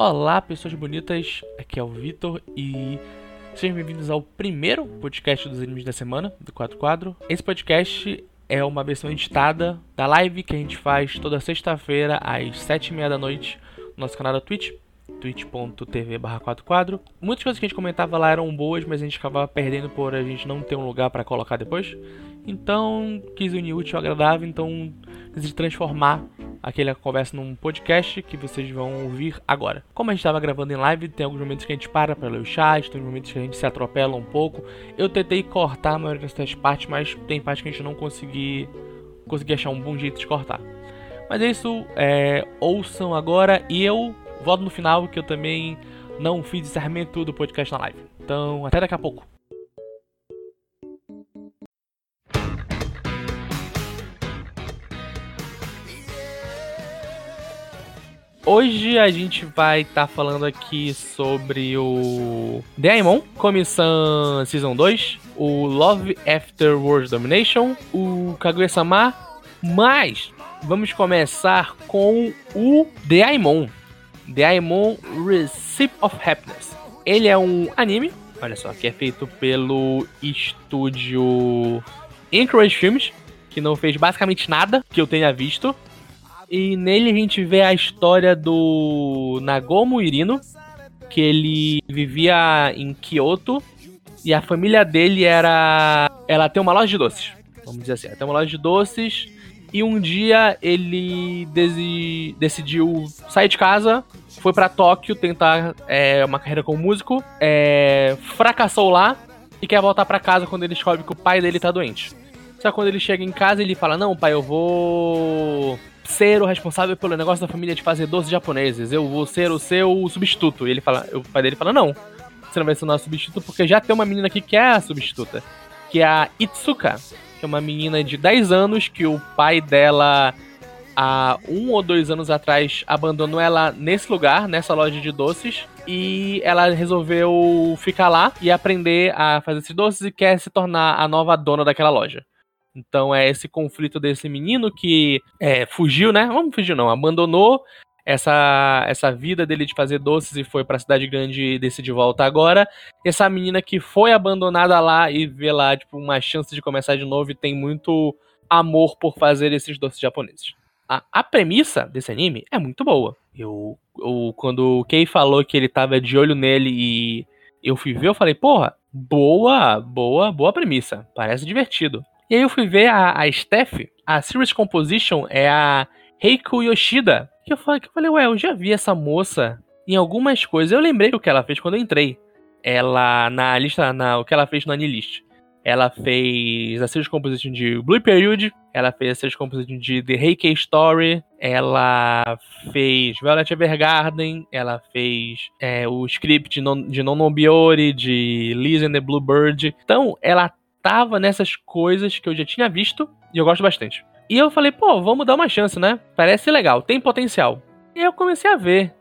Olá, pessoas bonitas. Aqui é o Vitor e sejam bem-vindos ao primeiro podcast dos animes da semana do 4 Quadro. Esse podcast é uma versão editada da live que a gente faz toda sexta-feira às 7h30 da noite no nosso canal da Twitch, twitch.tv 4 quadro. Muitas coisas que a gente comentava lá eram boas, mas a gente acabava perdendo por a gente não ter um lugar para colocar depois. Então, quis unir útil ao agradável, então decidi transformar aquela conversa num podcast que vocês vão ouvir agora. Como a gente estava gravando em live, tem alguns momentos que a gente para para ler o chat, tem momentos que a gente se atropela um pouco. Eu tentei cortar a maioria dessas partes, mas tem partes que a gente não consegui, consegui achar um bom jeito de cortar. Mas é isso, é, ouçam agora e eu volto no final que eu também não fiz encerramento do podcast na live. Então, até daqui a pouco. Hoje a gente vai estar tá falando aqui sobre o Daimon, Comissão Season 2, o Love After World Domination, o Kaguya-sama, mas vamos começar com o Daimon. Daimon Recipe of Happiness. Ele é um anime, olha só, que é feito pelo estúdio Encourage Films, que não fez basicamente nada que eu tenha visto. E nele a gente vê a história do Nagomo Irino, que ele vivia em Kyoto e a família dele era. Ela tem uma loja de doces. Vamos dizer assim, ela tem uma loja de doces. E um dia ele desi... decidiu sair de casa, foi para Tóquio tentar é, uma carreira como músico, é, fracassou lá e quer voltar para casa quando ele descobre que o pai dele tá doente. Só que quando ele chega em casa, ele fala: Não, pai, eu vou ser o responsável pelo negócio da família de fazer doces japoneses. Eu vou ser o seu substituto. E ele fala, o pai dele fala, não. Você não vai ser o nosso substituto porque já tem uma menina aqui que é a substituta. Que é a Itsuka. Que é uma menina de 10 anos que o pai dela, há um ou dois anos atrás, abandonou ela nesse lugar, nessa loja de doces. E ela resolveu ficar lá e aprender a fazer esses doces e quer se tornar a nova dona daquela loja. Então é esse conflito desse menino que é, fugiu, né? Vamos fugir não, abandonou essa, essa vida dele de fazer doces e foi para a cidade grande e decidiu voltar agora. Essa menina que foi abandonada lá e vê lá tipo uma chance de começar de novo e tem muito amor por fazer esses doces japoneses. A, a premissa desse anime é muito boa. Eu, eu quando o Kei falou que ele tava de olho nele e eu fui ver, eu falei, porra, boa, boa, boa premissa. Parece divertido. E aí eu fui ver a, a Steph, a Series Composition é a Reiko Yoshida. Que eu falei, que eu falei, ué, eu já vi essa moça em algumas coisas. Eu lembrei o que ela fez quando eu entrei. Ela, na lista, na, o que ela fez no Anilist. Ela fez a Series Composition de Blue Period, ela fez a Series Composition de The Heikei Story, ela fez Violet Evergarden, ela fez é, o script de, non, de Nonobiori, de Liz and the Bluebird. Então, ela tava nessas coisas que eu já tinha visto e eu gosto bastante. E eu falei, pô, vamos dar uma chance, né? Parece legal, tem potencial. E eu comecei a ver.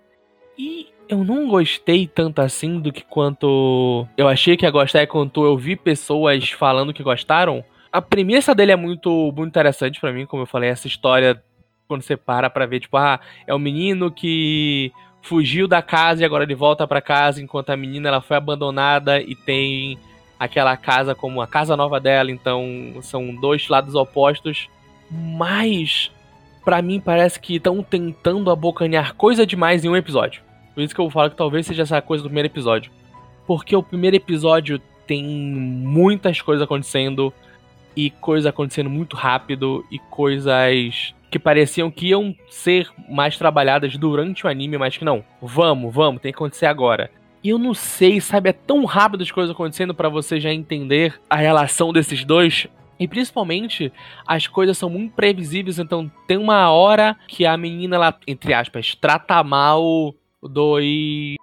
E eu não gostei tanto assim do que quanto eu achei que ia gostar e quanto eu vi pessoas falando que gostaram. A premissa dele é muito, muito interessante para mim, como eu falei, essa história quando você para pra ver, tipo, ah, é um menino que fugiu da casa e agora ele volta para casa enquanto a menina ela foi abandonada e tem aquela casa como a casa nova dela, então são dois lados opostos. Mas para mim parece que estão tentando abocanhar coisa demais em um episódio. Por isso que eu falo que talvez seja essa coisa do primeiro episódio. Porque o primeiro episódio tem muitas coisas acontecendo e coisas acontecendo muito rápido e coisas que pareciam que iam ser mais trabalhadas durante o anime, mas que não. Vamos, vamos, tem que acontecer agora. E eu não sei, sabe? É tão rápido as coisas acontecendo para você já entender a relação desses dois. E principalmente, as coisas são muito previsíveis, então tem uma hora que a menina, ela, entre aspas, trata mal dois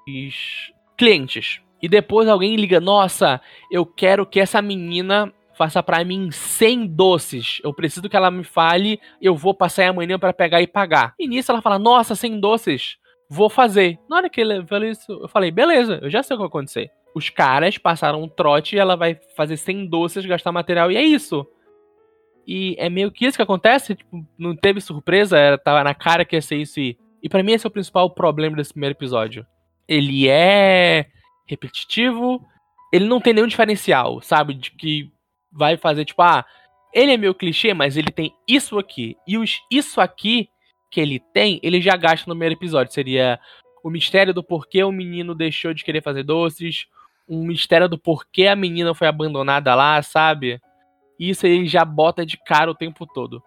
clientes. E depois alguém liga: Nossa, eu quero que essa menina faça para mim 100 doces. Eu preciso que ela me fale, eu vou passar amanhã para pegar e pagar. E nisso ela fala: Nossa, 100 doces vou fazer. Na hora que ele falou isso, eu falei, beleza, eu já sei o que vai acontecer. Os caras passaram um trote e ela vai fazer 100 doces, gastar material, e é isso. E é meio que isso que acontece, tipo, não teve surpresa, era, tava na cara que ia ser isso e, E para mim esse é o principal problema desse primeiro episódio. Ele é repetitivo, ele não tem nenhum diferencial, sabe? De que vai fazer tipo, ah, ele é meio clichê, mas ele tem isso aqui. E os isso aqui que ele tem, ele já gasta no primeiro episódio. Seria o mistério do porquê o menino deixou de querer fazer doces, um mistério do porquê a menina foi abandonada lá, sabe? Isso ele já bota de cara o tempo todo.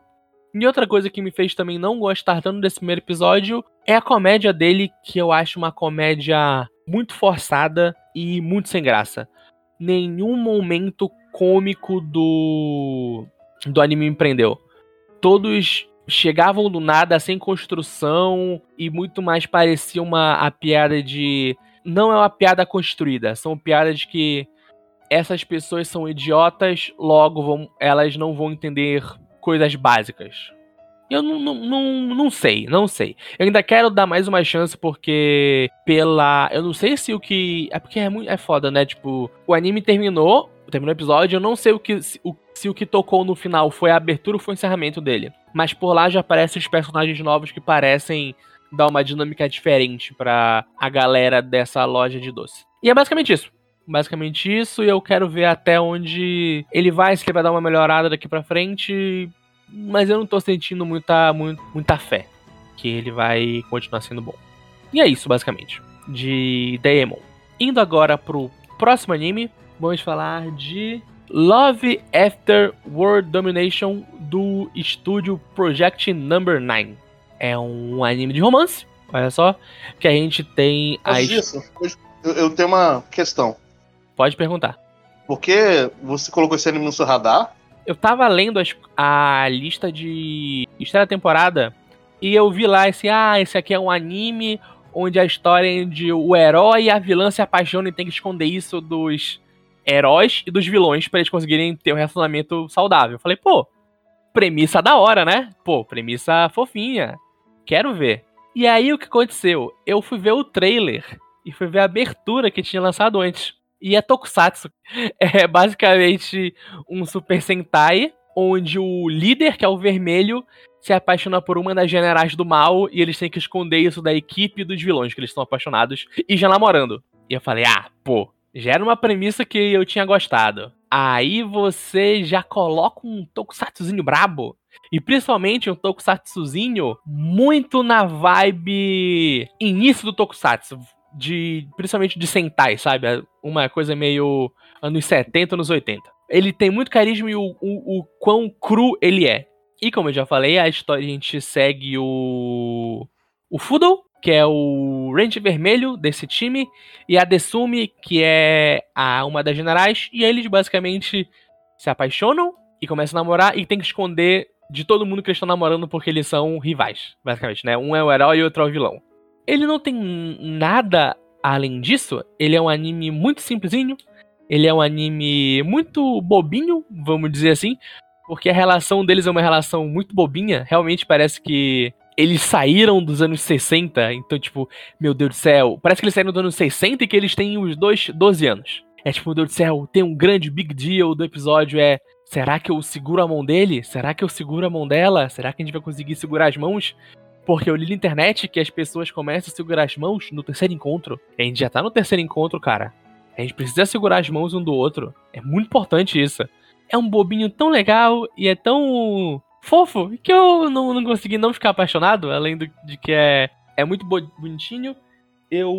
E outra coisa que me fez também não gostar tanto desse primeiro episódio é a comédia dele, que eu acho uma comédia muito forçada e muito sem graça. Nenhum momento cômico do do anime me prendeu. Todos chegavam do nada, sem construção, e muito mais parecia uma a piada de. Não é uma piada construída, são piadas que essas pessoas são idiotas, logo vão, elas não vão entender coisas básicas. Eu não, não, não, não sei, não sei. Eu ainda quero dar mais uma chance porque pela. Eu não sei se o que. É porque é muito. É foda, né? Tipo, o anime terminou, terminou o episódio, eu não sei o que, se, o, se o que tocou no final foi a abertura ou foi o encerramento dele. Mas por lá já aparecem os personagens novos que parecem dar uma dinâmica diferente para a galera dessa loja de doce. E é basicamente isso. Basicamente isso, e eu quero ver até onde ele vai, se ele vai dar uma melhorada daqui pra frente. Mas eu não tô sentindo muita, muita, muita fé que ele vai continuar sendo bom. E é isso, basicamente, de Daemon. Indo agora pro próximo anime, vamos falar de Love After World Domination do estúdio Project Number 9. É um anime de romance, olha só, que a gente tem as... isso, eu, eu tenho uma questão. Pode perguntar. Por que você colocou esse anime no seu radar? Eu tava lendo as- a lista de estreia da temporada e eu vi lá esse, ah, esse aqui é um anime onde a história é de o herói e a vilã se apaixonam e tem que esconder isso dos heróis e dos vilões pra eles conseguirem ter um relacionamento saudável. Eu falei, pô, premissa da hora, né? Pô, premissa fofinha. Quero ver. E aí o que aconteceu? Eu fui ver o trailer e fui ver a abertura que tinha lançado antes. E é Tokusatsu. É basicamente um Super Sentai onde o líder, que é o vermelho, se apaixona por uma das generais do mal e eles têm que esconder isso da equipe dos vilões, que eles estão apaixonados e já namorando. E eu falei, ah, pô, já era uma premissa que eu tinha gostado. Aí você já coloca um tokusatsuzinho brabo. E principalmente um tokusatsuzinho muito na vibe início do tokusatsu. De, principalmente de Sentai, sabe? Uma coisa meio anos 70, anos 80. Ele tem muito carisma e o, o, o quão cru ele é. E como eu já falei, a história a gente segue o. O Fudo, que é o Ranger Vermelho desse time, e a Desumi, que é a, uma das generais, e eles basicamente se apaixonam e começam a namorar e tem que esconder de todo mundo que eles estão namorando porque eles são rivais, basicamente, né? Um é o herói e o outro é o vilão. Ele não tem nada além disso, ele é um anime muito simplesinho, ele é um anime muito bobinho, vamos dizer assim, porque a relação deles é uma relação muito bobinha, realmente parece que eles saíram dos anos 60, então, tipo, meu Deus do céu, parece que eles saíram dos anos 60 e que eles têm os dois 12 anos. É tipo, meu Deus do céu, tem um grande big deal do episódio, é. Será que eu seguro a mão dele? Será que eu seguro a mão dela? Será que a gente vai conseguir segurar as mãos? Porque eu li na internet que as pessoas começam a segurar as mãos no terceiro encontro. A gente já tá no terceiro encontro, cara. A gente precisa segurar as mãos um do outro. É muito importante isso. É um bobinho tão legal e é tão fofo que eu não, não consegui não ficar apaixonado, além do, de que é, é muito bo- bonitinho. Eu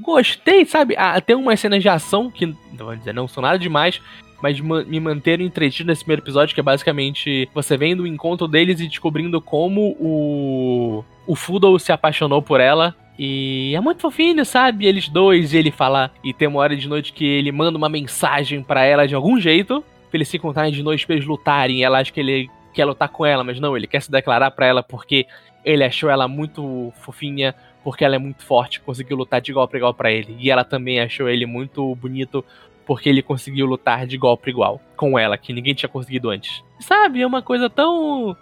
gostei, sabe? Ah, tem umas cenas de ação que, não vou dizer, não são nada demais, mas ma- me manteram entretido nesse primeiro episódio, que é basicamente você vendo o encontro deles e descobrindo como o, o Fuddle se apaixonou por ela. E é muito fofinho, sabe? Eles dois, e ele fala, e tem uma hora de noite que ele manda uma mensagem pra ela de algum jeito, pra eles se encontrarem de noite pra eles lutarem. Ela acha que ele quer lutar com ela, mas não, ele quer se declarar pra ela porque ele achou ela muito fofinha, porque ela é muito forte, conseguiu lutar de igual pra igual pra ele. E ela também achou ele muito bonito porque ele conseguiu lutar de igual pra igual com ela, que ninguém tinha conseguido antes. Sabe? É uma coisa tão.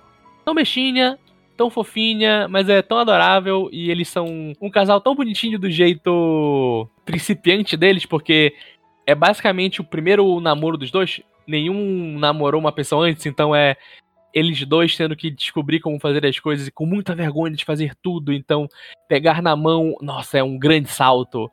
tão mexinha, tão fofinha, mas é tão adorável. E eles são um casal tão bonitinho do jeito principiante deles, porque é basicamente o primeiro namoro dos dois. Nenhum namorou uma pessoa antes, então é. Eles dois tendo que descobrir como fazer as coisas e com muita vergonha de fazer tudo, então pegar na mão, nossa, é um grande salto.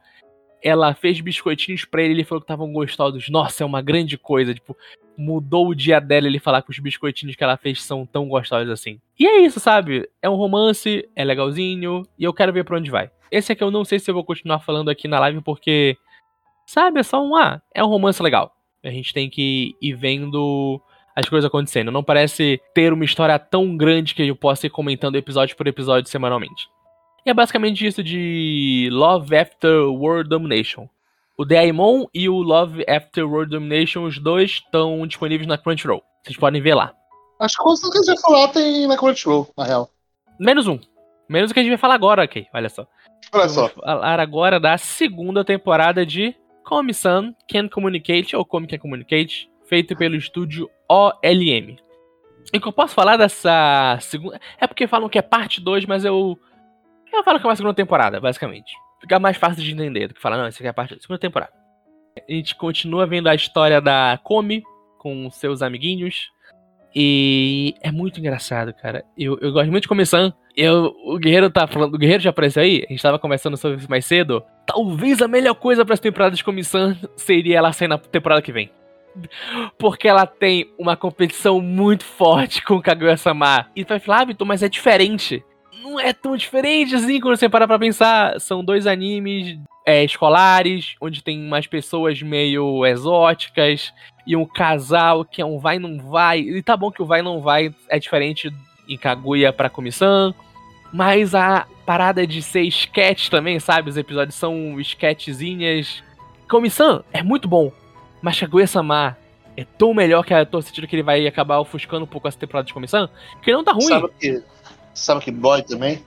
Ela fez biscoitinhos pra ele, ele falou que estavam gostosos. Nossa, é uma grande coisa, tipo, mudou o dia dela ele falar que os biscoitinhos que ela fez são tão gostosos assim. E é isso, sabe? É um romance, é legalzinho, e eu quero ver pra onde vai. Esse aqui eu não sei se eu vou continuar falando aqui na live, porque, sabe, é só um, ah, é um romance legal. A gente tem que ir vendo as coisas acontecendo. Não parece ter uma história tão grande que eu possa ir comentando episódio por episódio semanalmente. E é basicamente isso de Love After World Domination. O Daimon e o Love After World Domination, os dois estão disponíveis na Crunchyroll. Vocês podem ver lá. Acho que o que a gente vai falar tem na Crunchyroll, na real. Menos um. Menos o que a gente vai falar agora, ok? Olha só. Olha só. Vamos falar agora da segunda temporada de Komi-san Can Communicate, ou Komi Can Communicate, feito pelo estúdio OLM. E que eu posso falar dessa segunda. É porque falam que é parte 2, mas eu. Eu falo que é uma segunda temporada, basicamente. Fica mais fácil de entender do que falar, não, isso aqui é a parte da segunda temporada. A gente continua vendo a história da Komi com seus amiguinhos. E é muito engraçado, cara. Eu, eu gosto muito de Komi-san. Eu, o Guerreiro tá falando. O Guerreiro já apareceu aí? A gente tava conversando sobre isso mais cedo. Talvez a melhor coisa para essa temporada de Komi-san seria ela sair na temporada que vem porque ela tem uma competição muito forte com Kaguya-sama. E tu vai falar, ah, mas é diferente. Não é tão diferente assim quando você para pra pensar. São dois animes é, escolares, onde tem umas pessoas meio exóticas, e um casal que é um vai não vai. E tá bom que o vai não vai é diferente em Kaguya pra comissão. Mas a parada de ser sketch também, sabe? Os episódios são sketchzinhas. Comissão é muito bom. Mas Kaguya-sama é tão melhor que eu tô sentindo que ele vai acabar ofuscando um pouco essa temporada de comissão, que não tá ruim. Sabe que, sabe que dói também?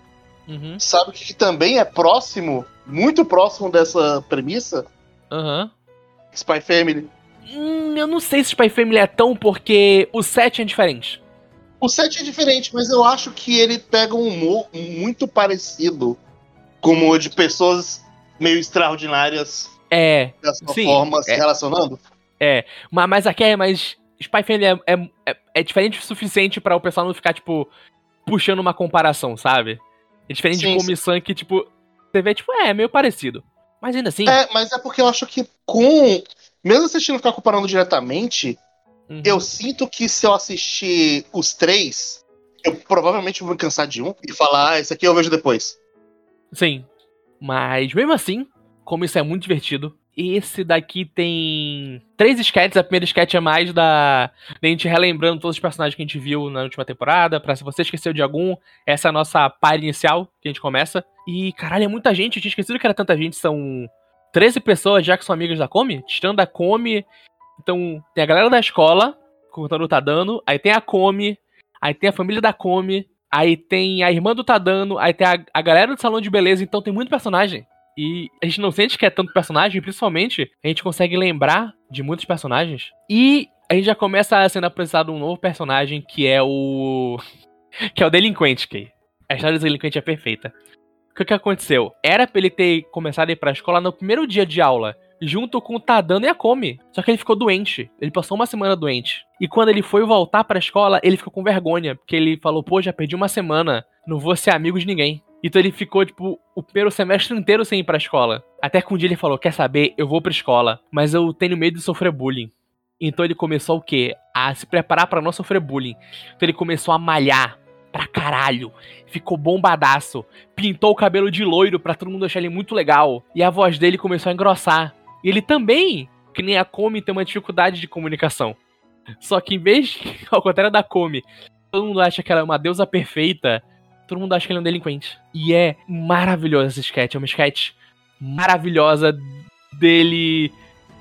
Uhum. Sabe que também é próximo, muito próximo dessa premissa? Aham. Spy Family. Hum, eu não sei se Spy Family é tão porque o set é diferente. O set é diferente, mas eu acho que ele pega um humor muito parecido como o de pessoas meio extraordinárias É, dessa Sim, forma se é. relacionando. é. Mas, mas aqui é mais. Spy Family é, é, é, é diferente o suficiente pra o pessoal não ficar, tipo, puxando uma comparação, sabe? É diferente Sim, de Comissão que, tipo, você vê, tipo, é, é meio parecido. Mas ainda assim. É, mas é porque eu acho que com. Mesmo assistindo ficar comparando diretamente, uhum. eu sinto que se eu assistir os três, eu provavelmente vou me cansar de um e falar, ah, esse aqui eu vejo depois. Sim. Mas mesmo assim, como isso é muito divertido, esse daqui tem três sketches. A primeira sketch é mais da, da gente relembrando todos os personagens que a gente viu na última temporada. Pra se você esqueceu de algum, essa é a nossa par inicial que a gente começa. E caralho, é muita gente. Eu tinha esquecido que era tanta gente. São 13 pessoas já que são amigas da Come. Tirando a Come. Então, tem a galera da escola, contando o Tadano. Aí tem a Come. Aí tem a família da Come. Aí tem a irmã do Tadano. Aí tem a, a galera do salão de beleza. Então tem muito personagem. E a gente não sente que é tanto personagem, principalmente a gente consegue lembrar de muitos personagens. E a gente já começa sendo apresentado um novo personagem que é o. que é o delinquente, Kay. A história do delinquente é perfeita. O que, que aconteceu? Era pra ele ter começado a ir pra escola no primeiro dia de aula, junto com o Tadano e a Komi. Só que ele ficou doente. Ele passou uma semana doente. E quando ele foi voltar pra escola, ele ficou com vergonha, porque ele falou: pô, já perdi uma semana, não vou ser amigo de ninguém. Então ele ficou, tipo, o primeiro semestre inteiro sem ir pra escola. Até que um dia ele falou: Quer saber? Eu vou pra escola, mas eu tenho medo de sofrer bullying. Então ele começou o quê? A se preparar pra não sofrer bullying. Então ele começou a malhar pra caralho. Ficou bombadaço. Pintou o cabelo de loiro pra todo mundo achar ele muito legal. E a voz dele começou a engrossar. E ele também, que nem a Komi, tem uma dificuldade de comunicação. Só que em vez, ao contrário da Komi, todo mundo acha que ela é uma deusa perfeita todo mundo acha que ele é um delinquente. E é maravilhoso esse sketch. É uma sketch maravilhosa dele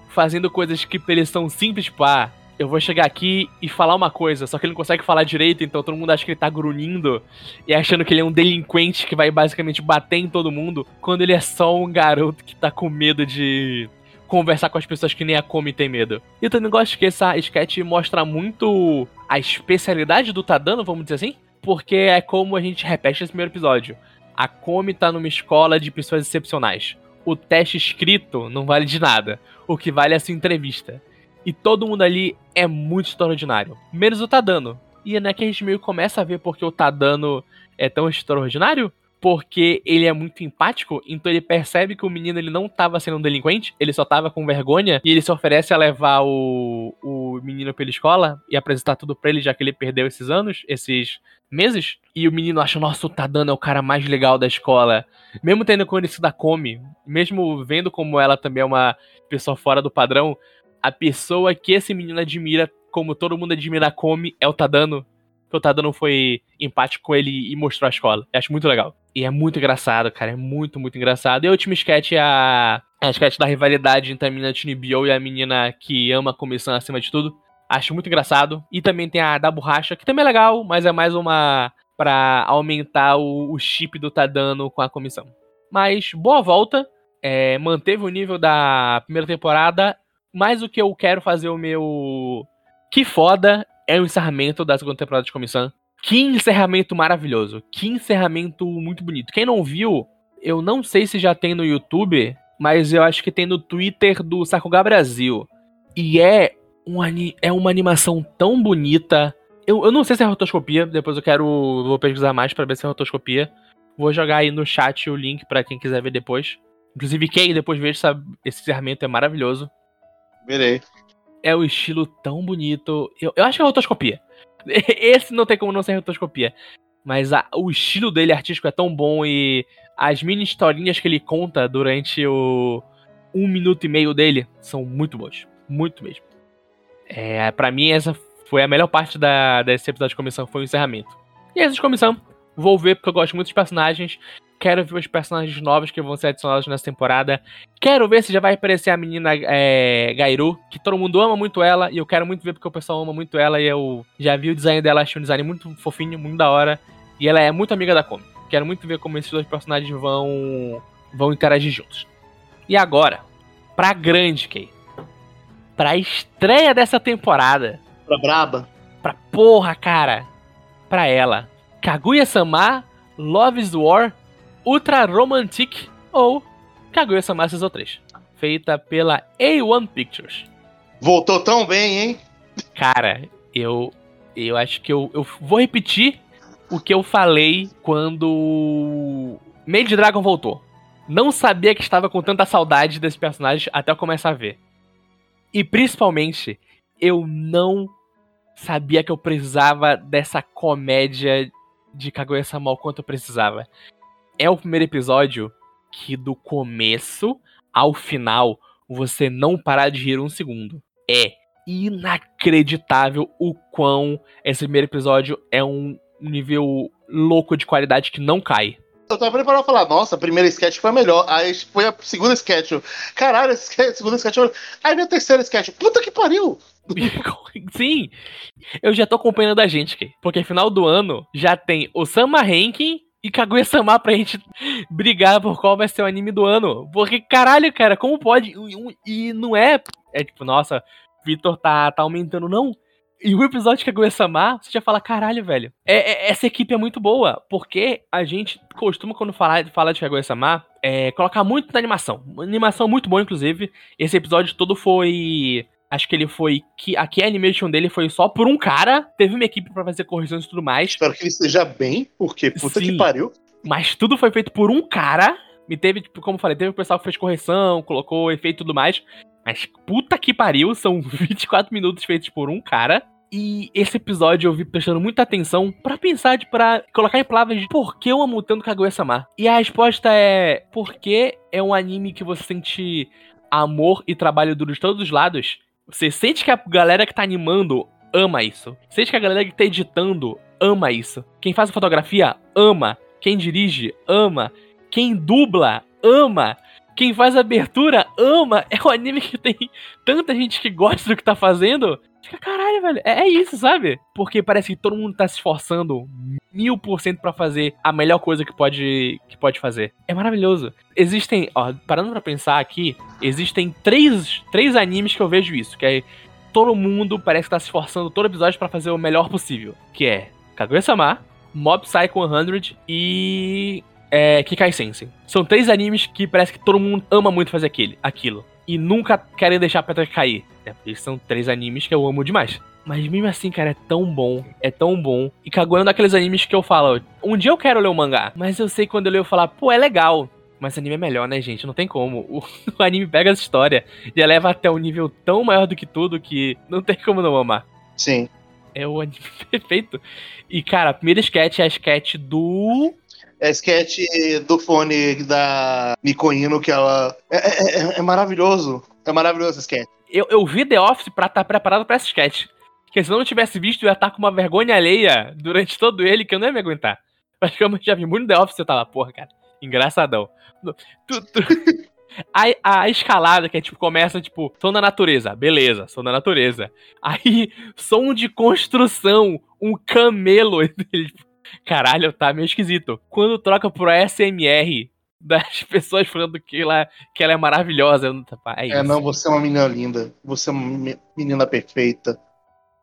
fazendo coisas que pra eles são simples, tipo, ah, eu vou chegar aqui e falar uma coisa, só que ele não consegue falar direito, então todo mundo acha que ele tá grunhindo e achando que ele é um delinquente que vai basicamente bater em todo mundo, quando ele é só um garoto que tá com medo de conversar com as pessoas que nem a Komi tem medo. E eu também gosto que essa sketch mostra muito a especialidade do Tadano, vamos dizer assim, porque é como a gente repete nesse primeiro episódio. A Komi tá numa escola de pessoas excepcionais. O teste escrito não vale de nada. O que vale é a sua entrevista. E todo mundo ali é muito extraordinário. Menos o Tadano. E é né, que a gente meio começa a ver porque o Tadano é tão extraordinário porque ele é muito empático, então ele percebe que o menino ele não estava sendo um delinquente, ele só estava com vergonha, e ele se oferece a levar o, o menino pela escola e apresentar tudo pra ele, já que ele perdeu esses anos, esses meses. E o menino acha, nossa, o Tadano é o cara mais legal da escola. Mesmo tendo conhecido a Come, mesmo vendo como ela também é uma pessoa fora do padrão, a pessoa que esse menino admira, como todo mundo admira a Come, é o Tadano que o Tadano foi empático com ele e mostrou a escola. Eu acho muito legal. E é muito engraçado, cara. É muito, muito engraçado. E o último sketch é a, é a sketch da rivalidade entre a menina Bio e a menina que ama a comissão acima de tudo. Acho muito engraçado. E também tem a da borracha, que também é legal, mas é mais uma para aumentar o, o, chip do Tadano com a comissão. Mas boa volta. É, manteve o nível da primeira temporada. Mas o que eu quero fazer o meu. Que foda é o encerramento da segunda temporada de Comissão. Que encerramento maravilhoso. Que encerramento muito bonito. Quem não viu, eu não sei se já tem no YouTube, mas eu acho que tem no Twitter do Sakuga Brasil. E é, um, é uma animação tão bonita. Eu, eu não sei se é rotoscopia, depois eu quero. Vou pesquisar mais para ver se é rotoscopia. Vou jogar aí no chat o link para quem quiser ver depois. Inclusive, quem depois ver esse encerramento é maravilhoso. Verei é o estilo tão bonito. Eu, eu acho que é rotoscopia. Esse não tem como não ser rotoscopia. Mas a, o estilo dele artístico é tão bom e as mini historinhas que ele conta durante o um minuto e meio dele são muito boas. Muito mesmo. É, para mim, essa foi a melhor parte da, desse episódio de comissão, foi o encerramento. E essa de comissão, vou ver porque eu gosto muito dos personagens. Quero ver os personagens novos que vão ser adicionados nessa temporada. Quero ver se já vai aparecer a menina é, Gairu, que todo mundo ama muito ela. E eu quero muito ver porque o pessoal ama muito ela. E eu já vi o design dela, achei um design muito fofinho, muito da hora. E ela é muito amiga da Komi. Quero muito ver como esses dois personagens vão, vão interagir juntos. E agora, pra grande, Kay. Pra estreia dessa temporada. Pra braba. Pra porra, cara. Pra ela. Kaguya-sama, Love is War Ultra Romantic ou Kaguya-sama Season 3, feita pela A1 Pictures. Voltou tão bem, hein? Cara, eu eu acho que eu, eu vou repetir o que eu falei quando Made Dragon voltou. Não sabia que estava com tanta saudade desse personagem até eu começar a ver. E principalmente, eu não sabia que eu precisava dessa comédia de Kaguya-sama quanto eu precisava é o primeiro episódio que do começo ao final você não parar de rir um segundo. É inacreditável o quão esse primeiro episódio é um nível louco de qualidade que não cai. Eu tava preparado pra falar, nossa, a primeira sketch foi a melhor. Aí foi a segunda sketch. Caralho, a segunda sketch. Aí veio a terceira sketch. Puta que pariu! Sim, eu já tô acompanhando a gente, porque final do ano já tem o Sama Ranking e Kaguya-sama pra gente brigar por qual vai ser o anime do ano. Porque, caralho, cara, como pode? E não é. É tipo, nossa, Vitor tá, tá aumentando, não. E o episódio de Kaguya-sama, você já fala, caralho, velho. É, é, essa equipe é muito boa. Porque a gente costuma, quando falar, fala de Kaguya-sama, é, colocar muito na animação. Uma animação muito boa, inclusive. Esse episódio todo foi Acho que ele foi. que Aqui a animation dele foi só por um cara. Teve uma equipe para fazer correções e tudo mais. Espero que ele esteja bem, porque puta Sim, que pariu. Mas tudo foi feito por um cara. E teve, tipo, como eu falei, teve o pessoal que fez correção, colocou efeito e tudo mais. Mas puta que pariu, são 24 minutos feitos por um cara. E esse episódio eu vi prestando muita atenção para pensar, de, pra colocar em palavras de por que eu amo tanto Kaguya-sama. E a resposta é: porque é um anime que você sente amor e trabalho duro de todos os lados. Você sente que a galera que tá animando ama isso. Sente que a galera que tá editando ama isso. Quem faz a fotografia ama. Quem dirige ama. Quem dubla ama. Quem faz a abertura ama. É um anime que tem tanta gente que gosta do que tá fazendo. Fica, caralho, velho. É, é isso, sabe? Porque parece que todo mundo tá se esforçando mil por cento pra fazer a melhor coisa que pode, que pode fazer. É maravilhoso. Existem, ó, parando pra pensar aqui, existem três, três animes que eu vejo isso, que é todo mundo parece que tá se esforçando todo episódio para fazer o melhor possível, que é Kaguya-sama, Mob Psycho 100 e é Kikai Sensei. São três animes que parece que todo mundo ama muito fazer aquele, aquilo. E nunca querem deixar a pedra cair. Né? Porque são três animes que eu amo demais. Mas mesmo assim, cara, é tão bom. É tão bom. E Kaguya é um daqueles animes que eu falo, um dia eu quero ler o um mangá. Mas eu sei quando eu leio eu falar, pô, é legal. Mas anime é melhor, né, gente? Não tem como. O, o, anime pega essa história e eleva até um nível tão maior do que tudo que não tem como não amar. Sim. É o anime perfeito. E, cara, a primeira sketch é a sketch do. É sketch do fone da Mikoino, que ela. É, é, é, é maravilhoso. É maravilhoso esse sketch. Eu, eu vi The Office pra estar tá preparado pra essa sketch. Porque se eu não tivesse visto, eu ia estar tá com uma vergonha alheia durante todo ele que eu não ia me aguentar. Mas como eu já vi muito The Office, eu tava, porra, cara, engraçadão. Tu, tu... A, a, escalada, que é tipo, começa, tipo, som da natureza, beleza, som da natureza. Aí, som de construção, um camelo. Caralho, tá meio esquisito. Quando troca pro SMR das pessoas falando que ela, que ela é maravilhosa. É, é não, você é uma menina linda. Você é uma menina perfeita.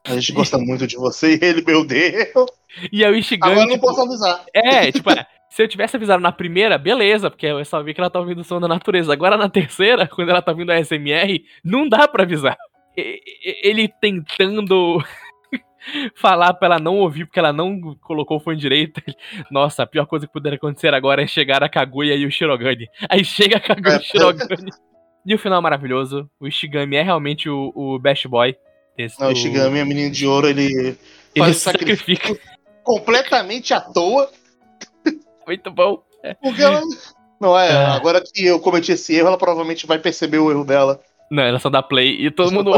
A gente gosta muito de você e ele, meu Deus. E aí o Ishigami. Agora tipo, não posso avisar. É, tipo, se eu tivesse avisado na primeira, beleza, porque eu só vi que ela tá ouvindo o som da natureza. Agora na terceira, quando ela tá ouvindo a SMR, não dá pra avisar. Ele tentando falar pra ela não ouvir porque ela não colocou o fone direito. Nossa, a pior coisa que puder acontecer agora é chegar a Kaguya e o Shirogane. Aí chega a Kaguya e o Shirogane. E o final é maravilhoso. O Ishigami é realmente o, o best boy. Desse, não, o Ishigami é menino de ouro, ele, ele faz sacrifica completamente à toa. Muito bom. Porque ela. Não, é, ah. agora que eu cometi esse erro, ela provavelmente vai perceber o erro dela. Não, ela só dá play e todo mundo.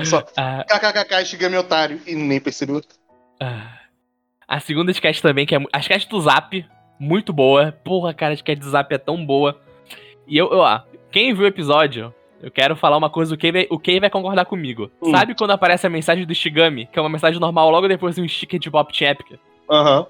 É só ah. kkkk, Shigami otário e nem percebeu. Ah. A segunda sketch também, que é a sketch do Zap, muito boa. Porra, cara, a sketch do Zap é tão boa. E eu, eu ó, quem viu o episódio, eu quero falar uma coisa, o Kei vai, o Kei vai concordar comigo. Hum. Sabe quando aparece a mensagem do Shigami, que é uma mensagem normal logo depois de um sticker de Chapka? Aham. Uhum.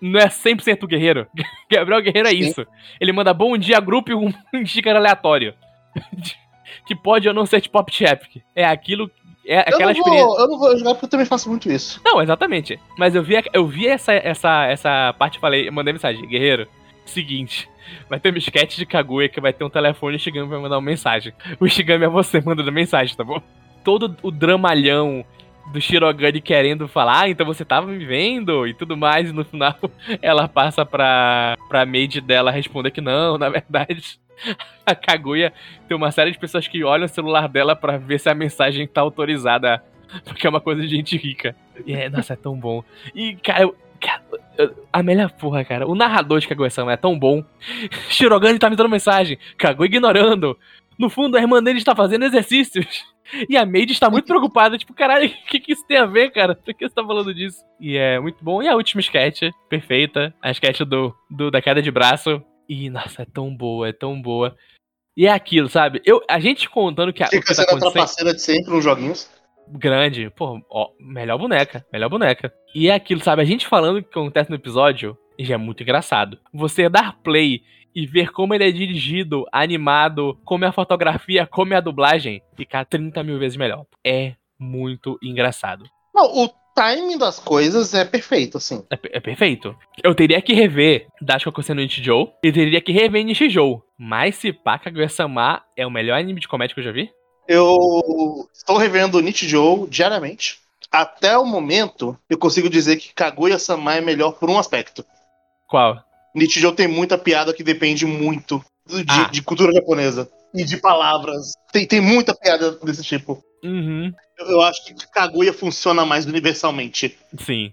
Não é 100% guerreiro. Gabriel Guerreiro é Sim. isso. Ele manda bom dia grupo e um sticker aleatório. que pode ou não ser de Pop Chapka. É aquilo é aquela eu experiência. Vou, eu não vou jogar porque eu também faço muito isso. Não, exatamente. Mas eu vi, eu vi essa, essa, essa parte e falei, mandei mensagem, guerreiro. Seguinte, vai ter um sketch de Kaguya que vai ter um telefone e o Shigami vai mandar uma mensagem. O Shigami é você mandando mensagem, tá bom? Todo o dramalhão do Shirogane querendo falar, ah, então você tava me vendo e tudo mais, e no final ela passa pra, pra maid dela responder que não, na verdade. A Kaguya tem uma série de pessoas que olham o celular dela para ver se a mensagem tá autorizada. Porque é uma coisa de gente rica. E é, nossa, é tão bom. E, cara, eu, a melhor porra, cara. O narrador de Kaguya-sama é tão bom. Shirogane tá me dando mensagem. Kaguya ignorando. No fundo, a irmã dele está fazendo exercícios. E a Maid está muito preocupada. Tipo, caralho, o que, que isso tem a ver, cara? Por que você tá falando disso? E é muito bom. E a última sketch, perfeita. A sketch do, do da queda de braço. E, nossa, é tão boa, é tão boa. E é aquilo, sabe? Eu, a gente contando que a. Fica sendo tá a trapaceira de sempre nos joguinhos grande. Pô, ó, melhor boneca, melhor boneca. E é aquilo, sabe? A gente falando o que acontece no episódio já é muito engraçado. Você dar play e ver como ele é dirigido, animado, como é a fotografia, como é a dublagem, ficar 30 mil vezes melhor. É muito engraçado. Não, o timing das coisas é perfeito, assim. É, é perfeito. Eu teria que rever Dashiko no Nichijou e teria que rever Nichijou. Mas se pá, Kaguya-sama é o melhor anime de comédia que eu já vi? Eu estou revendo Nichijou diariamente. Até o momento, eu consigo dizer que Kaguya-sama é melhor por um aspecto. Qual? Nichijou tem muita piada que depende muito de, ah. de cultura japonesa e de palavras. Tem, tem muita piada desse tipo. Uhum. Eu, eu, acho que Kaguya funciona mais universalmente. Sim.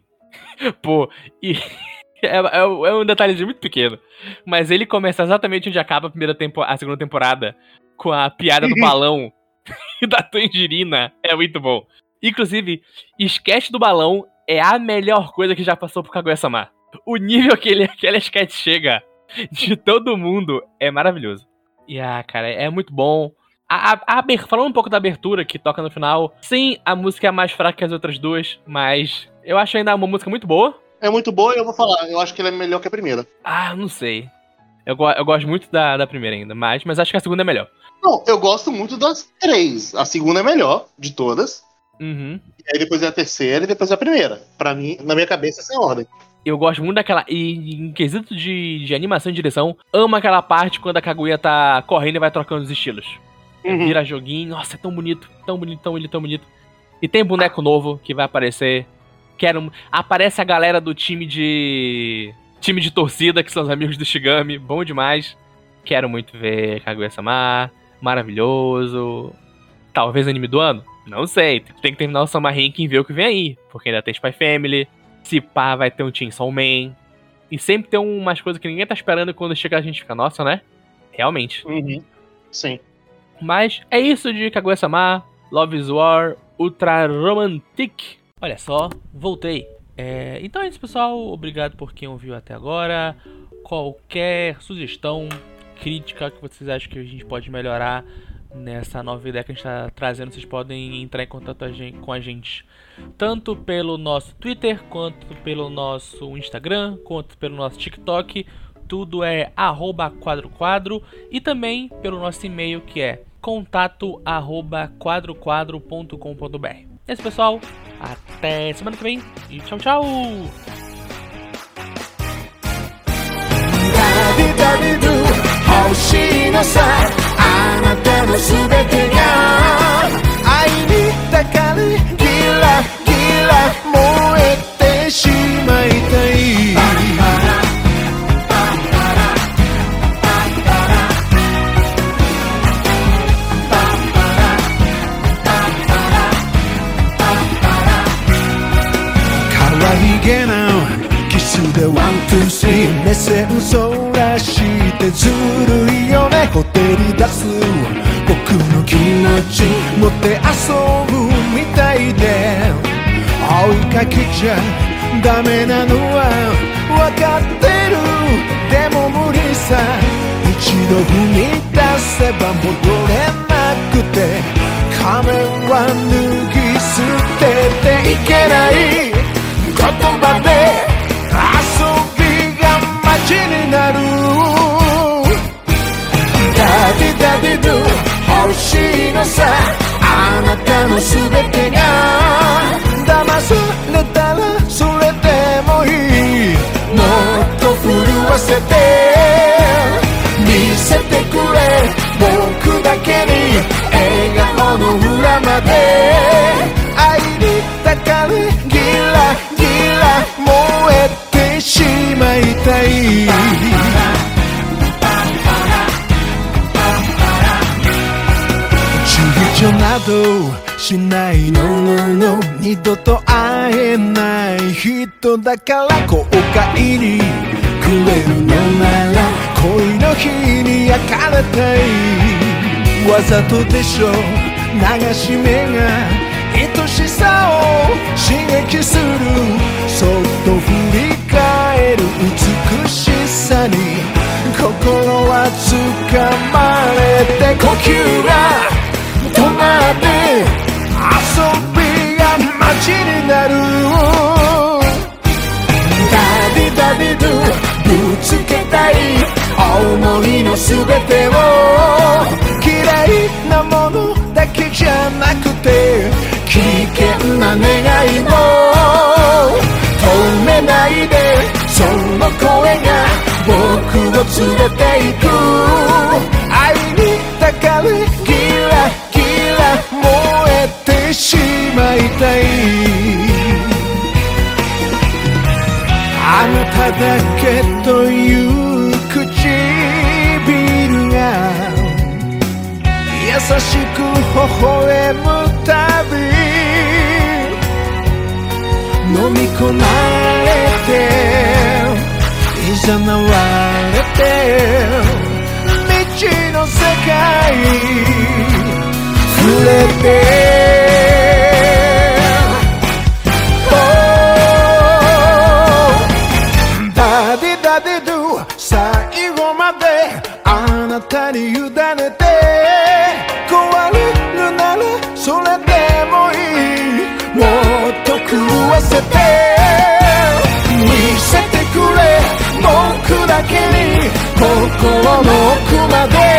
Pô, e. É, é, é, um detalhezinho muito pequeno. Mas ele começa exatamente onde acaba a, primeira tempo, a segunda temporada. Com a piada do balão e da tangerina. É muito bom. Inclusive, sketch do balão é a melhor coisa que já passou por Kaguya-sama. O nível que ele, aquele sketch chega de todo mundo é maravilhoso. E ah, cara, é muito bom. A, a, a, falando um pouco da abertura que toca no final, sim, a música é mais fraca que as outras duas, mas eu acho ainda uma música muito boa. É muito boa e eu vou falar, eu acho que ela é melhor que a primeira. Ah, não sei. Eu, eu gosto muito da, da primeira ainda, mas, mas acho que a segunda é melhor. Não, eu gosto muito das três. A segunda é melhor de todas. Uhum. E aí depois é a terceira e depois é a primeira. Para mim, na minha cabeça, essa é a ordem. Eu gosto muito daquela. E em quesito de, de animação e direção, amo aquela parte quando a Kaguya tá correndo e vai trocando os estilos. Uhum. Vira joguinho. Nossa, é tão bonito, tão bonito, tão bonito, tão bonito. E tem boneco novo que vai aparecer. Quero. Aparece a galera do time de. Time de torcida, que são os amigos do Shigami. Bom demais. Quero muito ver Kaguya-sama. Maravilhoso. Talvez anime do ano? Não sei. Tem que terminar o Summer Ranking e ver o que vem aí. Porque ainda tem Spy Family. Se pá, vai ter um Chainsaw Man. E sempre tem umas coisas que ninguém tá esperando e quando chega a gente fica, nossa, né? Realmente. Uhum. Sim. Mas é isso de Kaguya-sama, Love is War, Ultra Romantic. Olha só, voltei. É, então é isso, pessoal. Obrigado por quem ouviu até agora. Qualquer sugestão, crítica que vocês acham que a gente pode melhorar nessa nova ideia que a gente está trazendo, vocês podem entrar em contato a gente- com a gente tanto pelo nosso Twitter, quanto pelo nosso Instagram, quanto pelo nosso TikTok. Tudo é arroba quadro quadro e também pelo nosso e-mail que é contato arroba quadroquadro.com.br. É isso, pessoal. Até semana que vem e tchau, tchau! ダビダビドゥ欲しいのさあなたのすべてが愛にたかりギラギラ げなキスでワン、ツー、スリー目線そらしてずるいよねほてり出す僕の気持ち持って遊ぶみたいで追いかけちゃダメなのは分かってるでも無理さ一度踏み出せば戻れなくて仮面は脱ぎ捨てていけない葉で遊びが街になる。ダディダディド欲しいのさあなたのすべてが騙されたらそれでもいい。もっと震わせて見せてしないののの二度と会えない人だから後悔にくれるのなら恋の日に焼かれたい。わざとでしょ。流し目が愛しさを刺激するそっと振り返る美しさに心は掴まれて呼吸が。遊びが街になるダビダビドゥぶつけたい思いのすべてを。嫌いなものだけじゃなくて危険な願いも止めないでその声が僕を連れて行く。だけという唇が優しく微笑むたび飲み込まれて誘われて未知の世界触れてで最後まであなたに委ねて壊れるならそれでもいい。もっと食わせて見せてくれ。僕だけに心の奥まで。